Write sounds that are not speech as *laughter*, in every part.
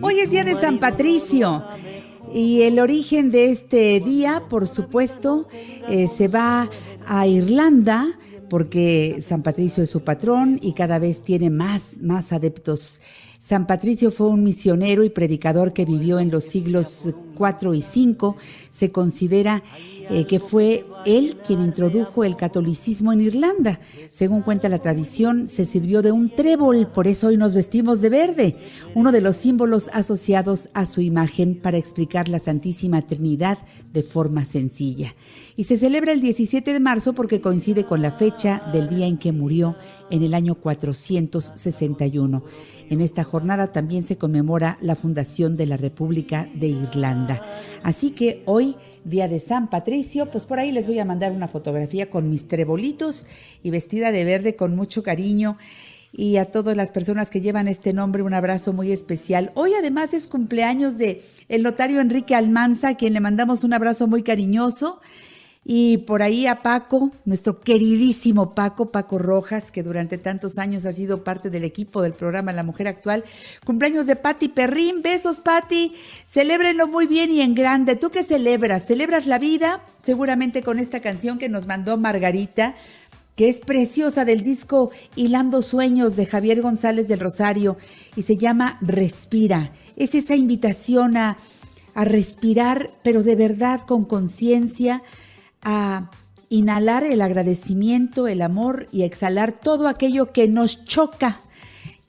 Hoy es día de San Patricio. Y el origen de este día, por supuesto, eh, se va a Irlanda porque San Patricio es su patrón y cada vez tiene más, más adeptos. San Patricio fue un misionero y predicador que vivió en los siglos 4 y 5. Se considera eh, que fue él quien introdujo el catolicismo en Irlanda. Según cuenta la tradición, se sirvió de un trébol, por eso hoy nos vestimos de verde, uno de los símbolos asociados a su imagen para explicar la Santísima Trinidad de forma sencilla. Y se celebra el 17 de marzo porque coincide con la fecha del día en que murió en el año 461. En esta jornada también se conmemora la fundación de la República de Irlanda. Así que hoy, día de San Patricio, pues por ahí les voy a mandar una fotografía con mis trebolitos y vestida de verde con mucho cariño. Y a todas las personas que llevan este nombre, un abrazo muy especial. Hoy además es cumpleaños de el notario Enrique Almanza, a quien le mandamos un abrazo muy cariñoso. Y por ahí a Paco, nuestro queridísimo Paco, Paco Rojas, que durante tantos años ha sido parte del equipo del programa La Mujer Actual. Cumpleaños de Patti Perrín. Besos, Patti. Celébrenlo muy bien y en grande. ¿Tú qué celebras? ¿Celebras la vida? Seguramente con esta canción que nos mandó Margarita que es preciosa del disco Hilando Sueños de Javier González del Rosario y se llama Respira. Es esa invitación a, a respirar, pero de verdad con conciencia, a inhalar el agradecimiento, el amor y exhalar todo aquello que nos choca.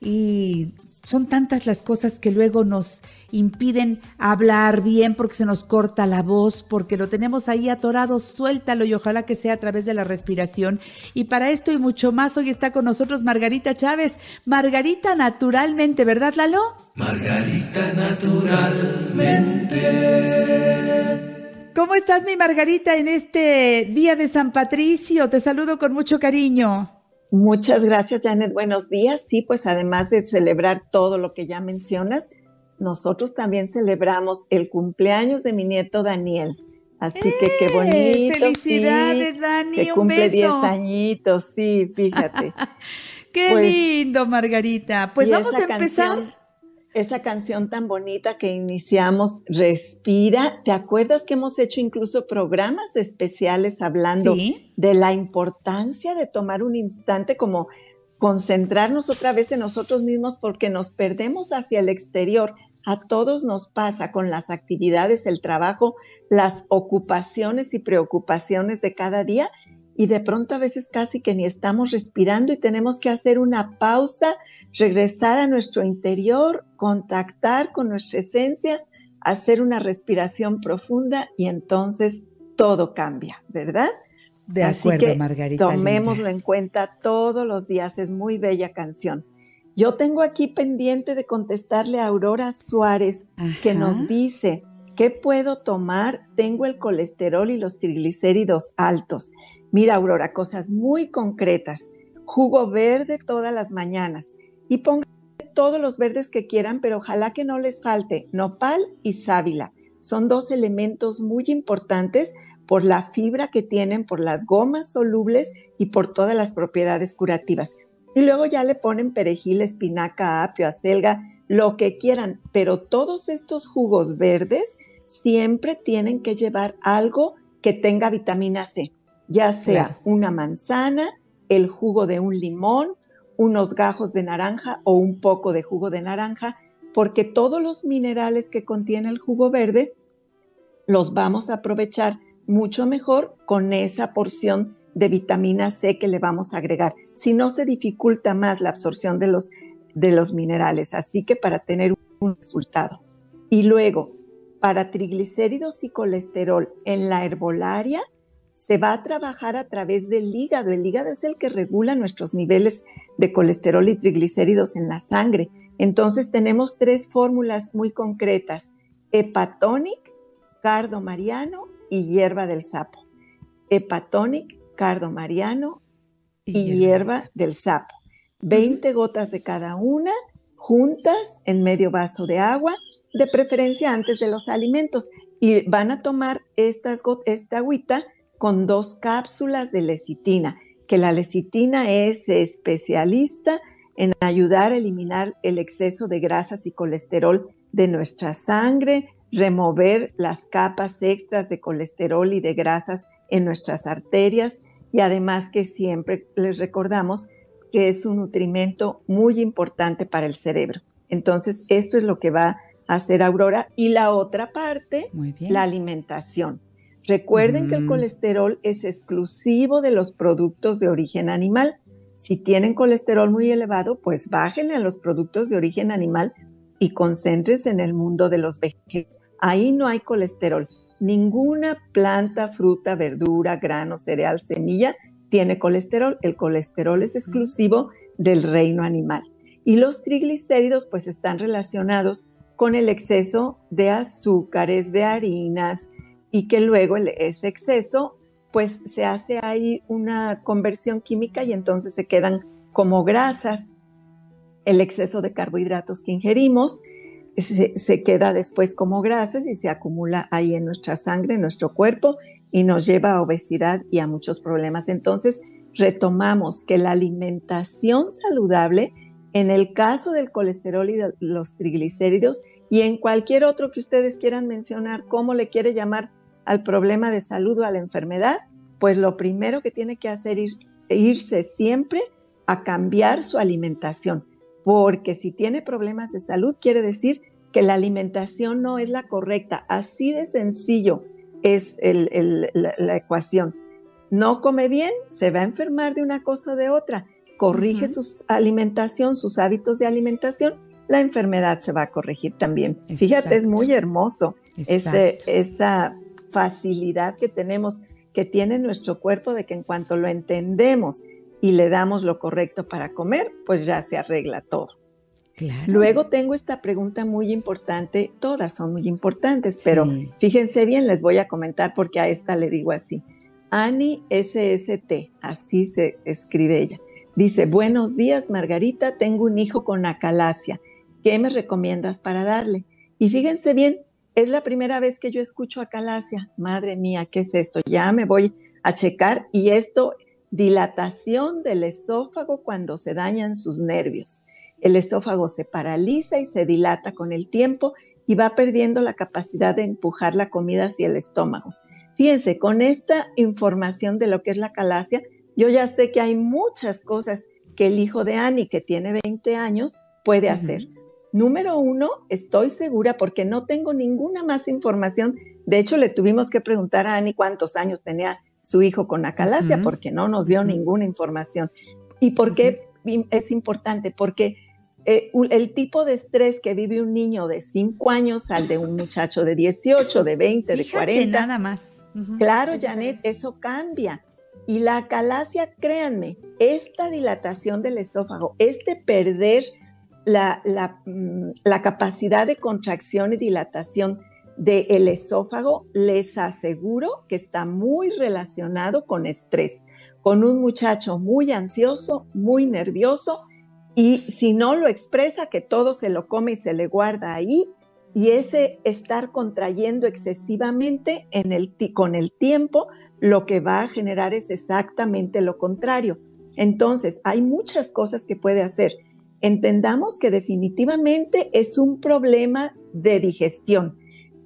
Y son tantas las cosas que luego nos impiden hablar bien porque se nos corta la voz, porque lo tenemos ahí atorado, suéltalo y ojalá que sea a través de la respiración. Y para esto y mucho más, hoy está con nosotros Margarita Chávez. Margarita naturalmente, ¿verdad, Lalo? Margarita naturalmente. ¿Cómo estás, mi Margarita, en este día de San Patricio? Te saludo con mucho cariño. Muchas gracias, Janet. Buenos días. Sí, pues además de celebrar todo lo que ya mencionas, nosotros también celebramos el cumpleaños de mi nieto Daniel. Así que qué ¡Eh! bonito. Felicidades, Dani. Que cumple 10 añitos, sí, fíjate. *laughs* qué pues, lindo, Margarita. Pues vamos a empezar esa canción tan bonita que iniciamos, Respira. ¿Te acuerdas que hemos hecho incluso programas especiales hablando de la importancia de tomar un instante como concentrarnos otra vez en nosotros mismos porque nos perdemos hacia el exterior? A todos nos pasa con las actividades, el trabajo, las ocupaciones y preocupaciones de cada día y de pronto a veces casi que ni estamos respirando y tenemos que hacer una pausa, regresar a nuestro interior, contactar con nuestra esencia, hacer una respiración profunda y entonces todo cambia, ¿verdad? De acuerdo, Margarita. Tomémoslo en cuenta todos los días, es muy bella canción. Yo tengo aquí pendiente de contestarle a Aurora Suárez, que nos dice, ¿qué puedo tomar? Tengo el colesterol y los triglicéridos altos. Mira, Aurora, cosas muy concretas. Jugo verde todas las mañanas y pongan todos los verdes que quieran, pero ojalá que no les falte nopal y sábila. Son dos elementos muy importantes por la fibra que tienen, por las gomas solubles y por todas las propiedades curativas. Y luego ya le ponen perejil, espinaca, apio, acelga, lo que quieran, pero todos estos jugos verdes siempre tienen que llevar algo que tenga vitamina C ya sea una manzana, el jugo de un limón, unos gajos de naranja o un poco de jugo de naranja, porque todos los minerales que contiene el jugo verde los vamos a aprovechar mucho mejor con esa porción de vitamina C que le vamos a agregar. Si no se dificulta más la absorción de los, de los minerales, así que para tener un resultado. Y luego, para triglicéridos y colesterol en la herbolaria, se va a trabajar a través del hígado. El hígado es el que regula nuestros niveles de colesterol y triglicéridos en la sangre. Entonces tenemos tres fórmulas muy concretas. Hepatonic, cardo mariano y hierba del sapo. Hepatonic, cardo mariano y, hierba del sapo. 20 gotas de cada una juntas en medio vaso de agua, de preferencia antes de los alimentos. Y van a tomar estas, esta agüita con dos cápsulas de lecitina, que la lecitina es especialista en ayudar a eliminar el exceso de grasas y colesterol de nuestra sangre, remover las capas extras de colesterol y de grasas en nuestras arterias y además que siempre les recordamos que es un nutrimento muy importante para el cerebro. Entonces, esto es lo que va a hacer Aurora. Y la otra parte, la alimentación. Recuerden que el colesterol es exclusivo de los productos de origen animal. Si tienen colesterol muy elevado, pues bájenle a los productos de origen animal y concéntrense en el mundo de los vegetales. Ahí no hay colesterol. Ninguna planta, fruta, verdura, grano, cereal, semilla tiene colesterol. El colesterol es exclusivo del reino animal. Y los triglicéridos pues están relacionados con el exceso de azúcares, de harinas y que luego ese exceso pues se hace ahí una conversión química y entonces se quedan como grasas. El exceso de carbohidratos que ingerimos se, queda después como grasas y se acumula ahí en nuestra sangre, en nuestro cuerpo y nos lleva a obesidad y a muchos problemas. Entonces, retomamos que la alimentación saludable, en el caso del colesterol y de los triglicéridos y en cualquier otro que ustedes quieran mencionar, cómo le quiere llamar al problema de salud o a la enfermedad, pues lo primero que tiene que hacer es irse siempre a cambiar su alimentación porque si tiene problemas de salud quiere decir que la alimentación no es la correcta. Así de sencillo es la, ecuación. No come bien, se va a enfermar de una cosa o de otra. Corrige su alimentación, sus hábitos de alimentación, la enfermedad se va a corregir también. Fíjate, es muy hermoso esa facilidad que tenemos, que tiene nuestro cuerpo de que en cuanto lo entendemos y le damos lo correcto para comer, pues ya se arregla todo. Luego tengo esta pregunta muy importante, todas son muy importantes, pero fíjense bien, les voy a comentar porque a esta le digo así. Ani SST, así se escribe ella. Dice, buenos días Margarita, tengo un hijo con acalasia. ¿Qué me recomiendas para darle? Y fíjense bien, es la primera vez que yo escucho acalasia. Madre mía, ¿qué es esto? Ya me voy a checar y esto dilatación del esófago cuando se dañan sus nervios. El esófago se paraliza y se dilata con el tiempo y va perdiendo la capacidad de empujar la comida hacia el estómago. Fíjense, con esta información de lo que es la calasia, yo ya sé que hay muchas cosas que el hijo de Annie, que tiene 20 años, puede hacer. Número uno, estoy segura porque no tengo ninguna más información. De hecho, le tuvimos que preguntar a Annie cuántos años tenía su hijo con acalasia porque no nos dio ninguna información. ¿Y por qué es importante? Porque eh, el tipo de estrés que vive un niño de 5 años al de un muchacho de 18, de 20, de 40. Nada más. Claro, Janet, eso cambia. Y la acalasia, créanme, esta dilatación del esófago, este perder la, mm, la capacidad de contracción y dilatación del esófago, les aseguro que está muy relacionado con estrés, con un muchacho muy ansioso, muy nervioso y si no lo expresa, que todo se lo come y se le guarda ahí. Y ese estar contrayendo excesivamente en el, con el tiempo, lo que va a generar es exactamente lo contrario. Entonces, hay muchas cosas que puede hacer. Entendamos que definitivamente es un problema de digestión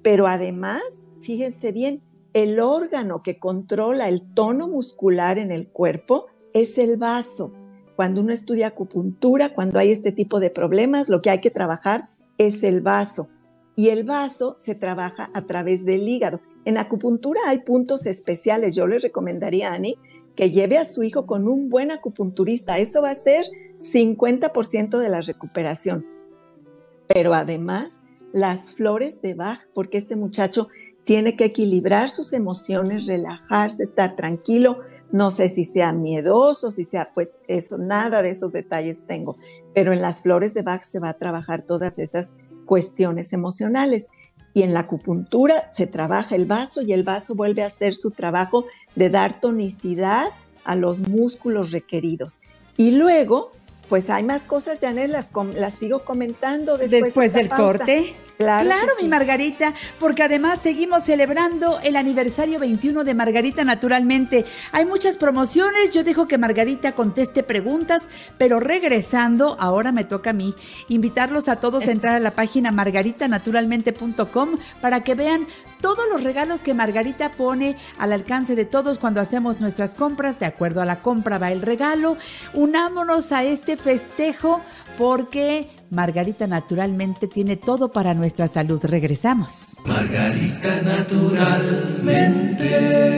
pero además, fíjense bien, el órgano que controla el tono muscular en el cuerpo es el vaso. Cuando uno estudia acupuntura, cuando hay este tipo de problemas, lo que hay que trabajar es el vaso. Y el vaso se trabaja a través del hígado. En acupuntura hay puntos especiales. Yo le recomendaría a Ani que lleve a su hijo con un buen acupunturista. Eso va a ser 50% de la recuperación. Pero además, las flores de Bach, porque este muchacho tiene que equilibrar sus emociones, relajarse, estar tranquilo. No sé si sea miedoso, si sea, pues eso, nada de esos detalles tengo. Pero en las flores de Bach se va a trabajar todas esas cuestiones emocionales. y en la acupuntura se trabaja el vaso y el vaso vuelve a hacer su trabajo de dar tonicidad a los músculos requeridos. Y luego, pues hay más cosas, Janet, las, las sigo comentando después, después del corte. Claro, mi Margarita, porque además seguimos celebrando el aniversario 21 de Margarita naturalmente. Hay muchas promociones, yo dejo que Margarita conteste preguntas, pero regresando, ahora me toca a mí invitarlos a todos a entrar a la página margaritanaturalmente.com para que vean todos los regalos que Margarita pone al alcance de todos cuando hacemos nuestras compras. De acuerdo a la compra va el regalo. Unámonos a este festejo porque Margarita naturalmente tiene todo para nuestra salud. Regresamos. Margarita naturalmente.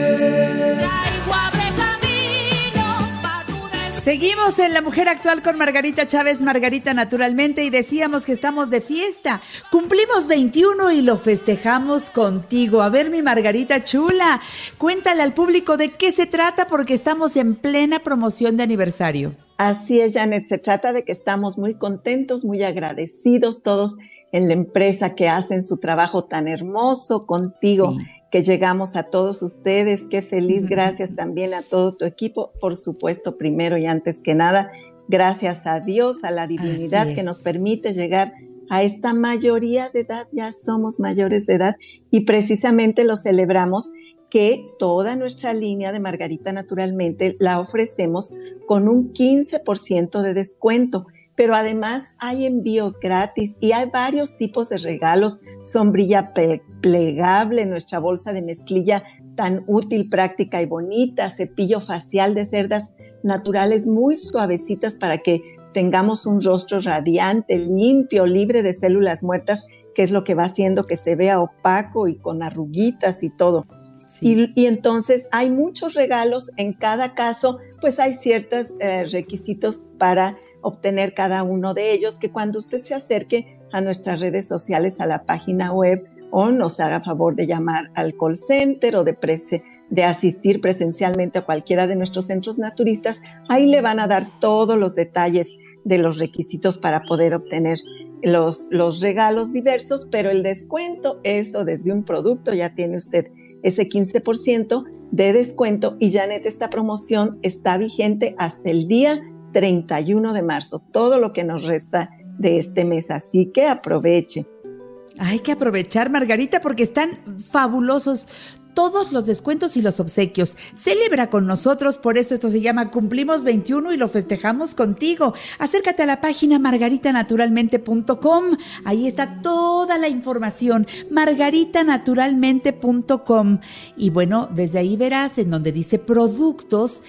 Seguimos en La Mujer Actual con Margarita Chávez, Margarita Naturalmente, y decíamos que estamos de fiesta. Cumplimos 21 y lo festejamos contigo. A ver, mi Margarita Chula, cuéntale al público de qué se trata porque estamos en plena promoción de aniversario. Así es, Janet. Se trata de que estamos muy contentos, muy agradecidos todos en la empresa que hacen su trabajo tan hermoso contigo, que llegamos a todos ustedes. Qué feliz. Gracias también a todo tu equipo. Por supuesto, primero y antes que nada, gracias a Dios, a la divinidad que nos permite llegar a esta mayoría de edad. Ya somos mayores de edad y precisamente lo celebramos que toda nuestra línea de Margarita Naturalmente la ofrecemos con un 15% de descuento. Pero además hay envíos gratis y hay varios tipos de regalos. Sombrilla plegable, nuestra bolsa de mezclilla tan útil, práctica y bonita, cepillo facial de cerdas naturales muy suavecitas para que tengamos un rostro radiante, limpio, libre de células muertas, que es lo que va haciendo que se vea opaco y con arruguitas y todo. Y, entonces hay muchos regalos, en cada caso, pues hay ciertos eh, requisitos para obtener cada uno de ellos, que cuando usted se acerque a nuestras redes sociales, a la página web, o nos haga favor de llamar al call center o de, de asistir presencialmente a cualquiera de nuestros centros naturistas, ahí le van a dar todos los detalles de los requisitos para poder obtener los, los regalos diversos, pero el descuento, eso desde un producto ya tiene usted ese 15% de descuento y Janet, esta promoción está vigente hasta el día 31 de marzo, todo lo que nos resta de este mes, así que aproveche. Hay que aprovechar, Margarita, porque están fabulosos todos los descuentos y los obsequios. Celebra con nosotros, por eso esto se llama Cumplimos 21 y lo festejamos contigo. Acércate a la página margaritanaturalmente.com. Ahí está toda la información, margaritanaturalmente.com. Y bueno, desde ahí verás en donde dice productos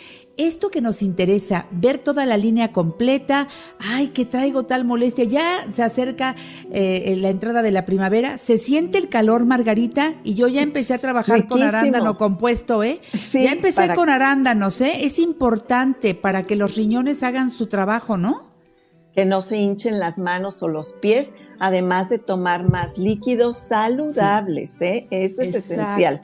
esto que nos interesa, ver toda la línea completa, ay, que traigo tal molestia, ya se acerca eh, la entrada de la primavera, se siente el calor, Margarita, y yo ya empecé a trabajar con arándano compuesto, ¿eh? ya empecé con arándanos, ¿eh? Es importante para que los riñones hagan su trabajo, ¿no? Que no se hinchen las manos o los pies, además de tomar más líquidos saludables, ¿eh? Eso es esencial.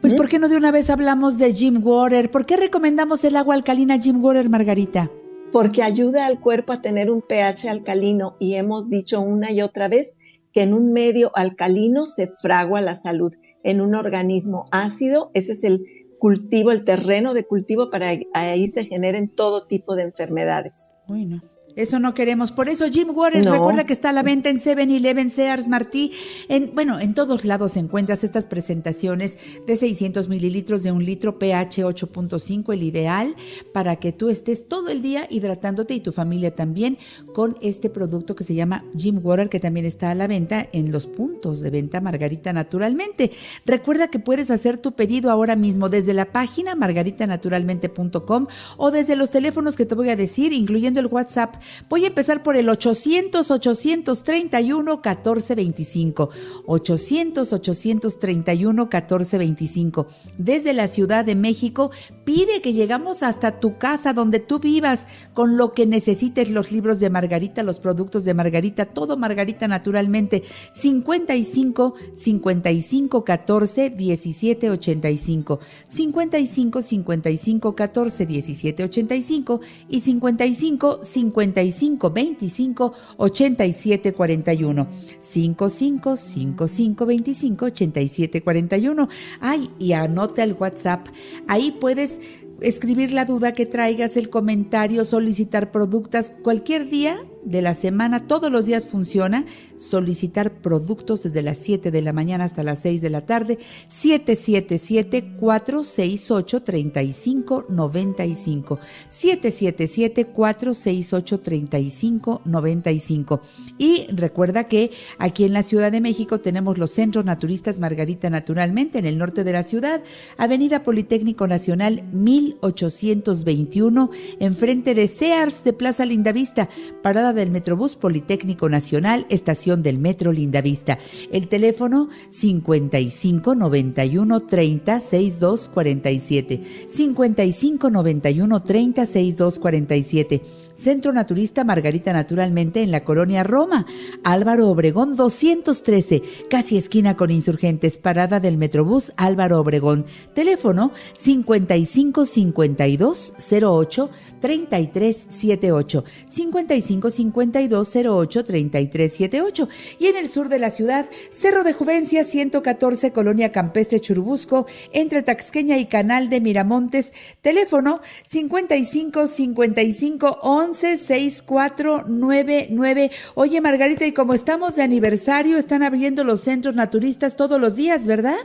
Pues, ¿por qué no de una vez hablamos de Jim Water? ¿Por qué recomendamos el agua alcalina Jim Water, Margarita? Porque ayuda al cuerpo a tener un pH alcalino y hemos dicho una y otra vez que en un medio alcalino se fragua la salud. En un organismo ácido, ese es el cultivo, el terreno de cultivo para ahí se generen todo tipo de enfermedades. Bueno, eso no queremos. Por eso Jim Waters recuerda que está a la venta en 7-Eleven, Sears, Martí. En, bueno, en todos lados encuentras estas presentaciones de 600 mililitros de un litro pH 8.5, el ideal para que tú estés todo el día hidratándote y tu familia también con este producto que se llama Jim Water, que también está a la venta en los puntos de venta Margarita Naturalmente. Recuerda que puedes hacer tu pedido ahora mismo desde la página margaritanaturalmente.com o desde los teléfonos que te voy a decir, incluyendo el WhatsApp Voy a empezar por el 800-831-1425. 800-831-1425. Desde la Ciudad de México, pide que llegamos hasta tu casa donde tú vivas con lo que necesites, los libros de Margarita, los productos de Margarita, todo Margarita naturalmente. 55 55 14 17 85. 55 55 14 17 85 y 55 55 55 25 87 41. 55 55 25 87 41. Ay, y anota el WhatsApp. Ahí puedes escribir la duda que traigas, el comentario, solicitar productos, cualquier día de la semana, todos los días funciona, solicitar productos desde las 7 de la mañana hasta las 6 de la tarde, 777-468-3595, 777-468-3595. Y recuerda que aquí en la Ciudad de México tenemos los centros naturistas Margarita Naturalmente, en el norte de la ciudad, Avenida Politécnico Nacional 1821, enfrente de Sears de Plaza Lindavista, parada del Metrobús Politécnico Nacional, estación del Metro Lindavista. El teléfono 55 91 30 62 47. 55 91 30 62 47. Centro Naturista Margarita Naturalmente en la colonia Roma. Álvaro Obregón 213, casi esquina con insurgentes, parada del Metrobús Álvaro Obregón. Teléfono 55 52 08 33 78. 55 5208 3378 y en el sur de la ciudad, Cerro de Juvencia 114 Colonia Campestre Churubusco, entre Taxqueña y Canal de Miramontes, teléfono 55 55 11 6499. Oye Margarita, y como estamos de aniversario, están abriendo los centros naturistas todos los días, ¿verdad?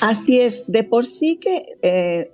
Así es, de por sí que eh,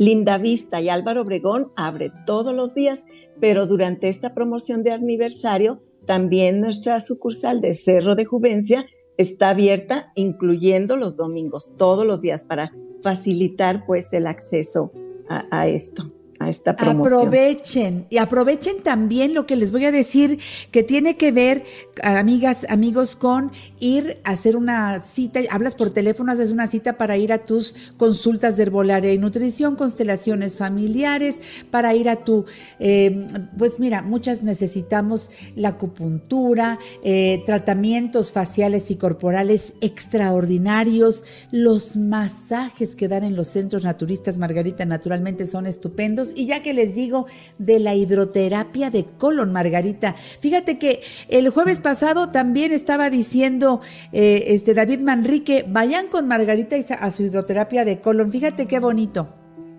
Linda Vista y Álvaro Obregón abre todos los días pero durante esta promoción de aniversario, también nuestra sucursal de Cerro de Juvencia está abierta, incluyendo los domingos, todos los días, para facilitar pues el acceso a, esto a esta promoción. Aprovechen y aprovechen también lo que les voy a decir que tiene que ver, amigas, amigos, con ir a hacer una cita. Hablas por teléfono, haces una cita para ir a tus consultas de herbolaria y nutrición, constelaciones familiares, para ir a tu, eh, pues mira, muchas necesitamos la acupuntura, eh, tratamientos faciales y corporales extraordinarios, los masajes que dan en los centros naturistas Margarita naturalmente son estupendos y ya que les digo de la hidroterapia de colon, Margarita, fíjate que el jueves pasado también estaba diciendo eh, este David Manrique, vayan con Margarita a su hidroterapia de colon. Fíjate qué bonito.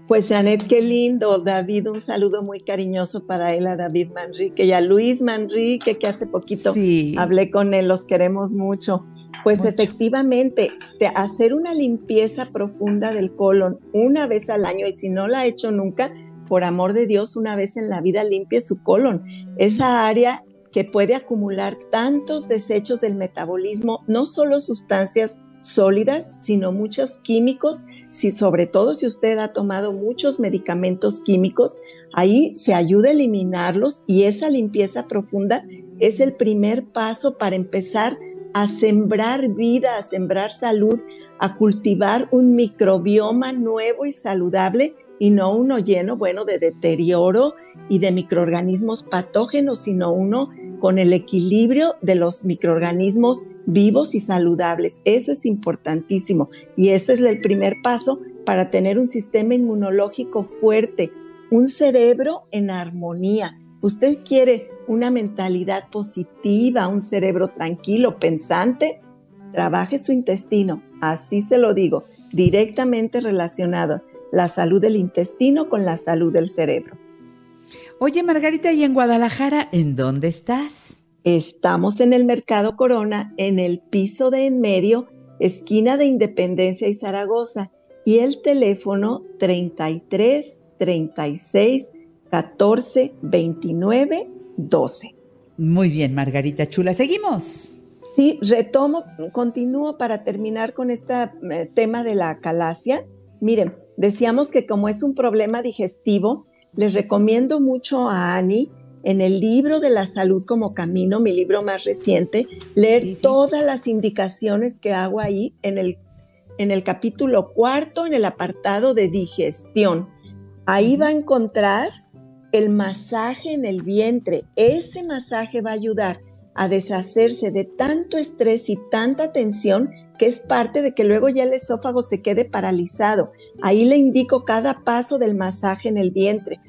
Pues Janet, qué lindo, David, un saludo muy cariñoso para él, a David Manrique y a Luis Manrique, que hace poquito hablé con él, los queremos mucho. Pues efectivamente, hacer una limpieza profunda del colon una vez al año, y si no la ha hecho nunca, por amor de Dios, una vez en la vida limpie su colon. Esa área que puede acumular tantos desechos del metabolismo, no solo sustancias sólidas, sino muchos químicos, si sobre todo si usted ha tomado muchos medicamentos químicos, ahí se ayuda a eliminarlos y esa limpieza profunda es el primer paso para empezar a sembrar vida, a sembrar salud, a cultivar un microbioma nuevo y saludable y no uno lleno, bueno, de deterioro y de microorganismos patógenos, sino uno con el equilibrio de los microorganismos vivos y saludables. Eso es importantísimo y eso es el primer paso para tener un sistema inmunológico fuerte, un cerebro en armonía. Usted quiere una mentalidad positiva, un cerebro tranquilo, pensante, trabaje su intestino, así se lo digo, directamente relacionado la salud del intestino con la salud del cerebro. Oye, Margarita, ¿y en Guadalajara en dónde estás? Estamos en el Mercado Corona, en el piso de en medio, esquina de Independencia y Zaragoza, y el teléfono 33 36 14 29 12. Muy bien, Margarita Chula, seguimos. Sí, retomo, continúo para terminar con este tema de la calasia. Miren, decíamos que como es un problema digestivo, les recomiendo mucho a Ani en el libro de la salud como camino, mi libro más reciente, leer todas las indicaciones que hago ahí en el, en el capítulo cuarto, en el apartado de digestión. Ahí va a encontrar el masaje en el vientre. Ese masaje va a ayudar a deshacerse de tanto estrés y tanta tensión que es parte de que luego ya el esófago se quede paralizado. Ahí le indico cada paso del masaje en el vientre.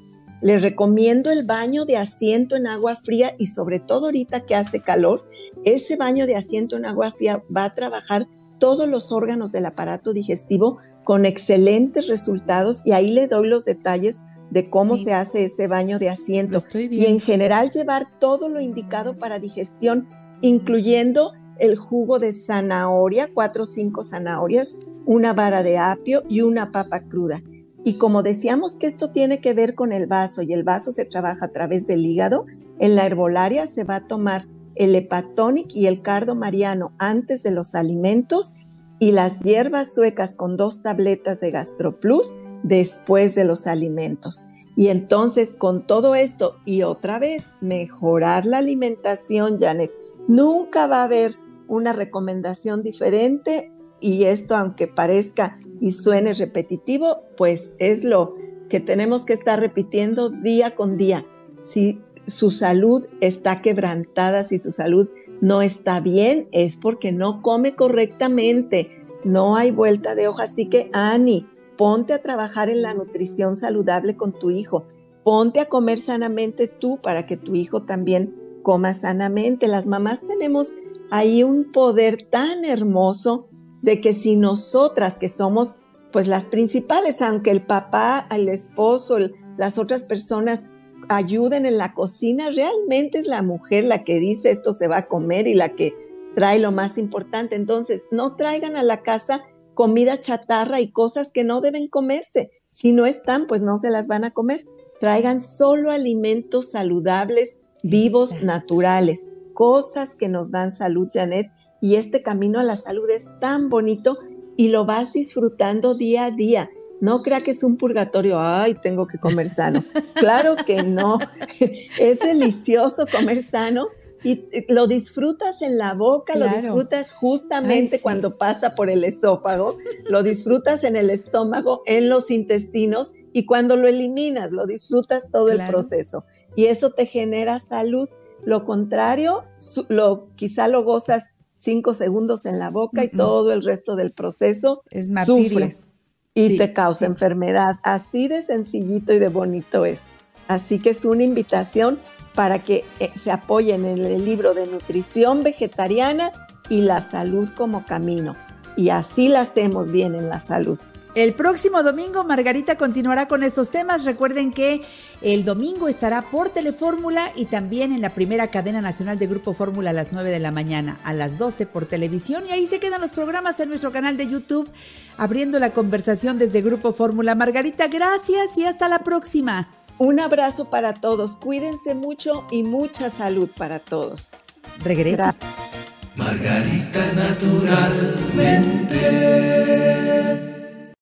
Les recomiendo el baño de asiento en agua fría y sobre todo ahorita que hace calor, ese baño de asiento en agua fría va a trabajar todos los órganos del aparato digestivo con excelentes resultados y ahí le doy los detalles de cómo se hace ese baño de asiento. Y en general llevar todo lo indicado para digestión, incluyendo el jugo de zanahoria, cuatro o cinco zanahorias, una vara de apio y una papa cruda. Y como decíamos que esto tiene que ver con el vaso y el vaso se trabaja a través del hígado, en la herbolaria se va a tomar el hepatonic y el cardo mariano antes de los alimentos y las hierbas suecas con dos tabletas de gastroplus después de los alimentos. Y entonces con todo esto y otra vez mejorar la alimentación, Janet, nunca va a haber una recomendación diferente y esto aunque parezca y suene repetitivo, pues es lo que tenemos que estar repitiendo día con día. Si su salud está quebrantada, si su salud no está bien, es porque no come correctamente. No hay vuelta de hoja. Así que, Ani, ponte a trabajar en la nutrición saludable con tu hijo. Ponte a comer sanamente tú para que tu hijo también coma sanamente. Las mamás tenemos ahí un poder tan hermoso de que si nosotras que somos pues las principales, aunque el papá, el esposo, las otras personas ayuden en la cocina, realmente es la mujer la que dice esto se va a comer y la que trae lo más importante. Entonces, no traigan a la casa comida chatarra y cosas que no deben comerse. Si no están, pues no se las van a comer. Traigan solo alimentos saludables, vivos, naturales, cosas que nos dan salud, Janet, y este camino a la salud es tan bonito y lo vas disfrutando día a día. No crea que es un purgatorio, ay, tengo que comer sano. *laughs* Claro que no. *laughs* Es delicioso comer sano y lo disfrutas en la boca, lo disfrutas justamente cuando pasa por el esófago, lo disfrutas en el estómago, en los intestinos y cuando lo eliminas, lo disfrutas todo el proceso. Y eso te genera salud. Lo contrario, lo, quizá lo gozas cinco segundos en la boca y todo el resto del proceso es sufres y te causa enfermedad. Así de sencillito y de bonito es. Así que es una invitación para que eh, se apoyen en el libro de nutrición vegetariana y la salud como camino. Y así la hacemos bien en la salud. El próximo domingo Margarita continuará con estos temas. Recuerden que el domingo estará por Telefórmula y también en la primera cadena nacional de Grupo Fórmula a las 9 de la mañana, a las 12 por televisión y ahí se quedan los programas en nuestro canal de YouTube abriendo la conversación desde Grupo Fórmula. Margarita, gracias y hasta la próxima. Un abrazo para todos. Cuídense mucho y mucha salud para todos. Regresa. Margarita naturalmente.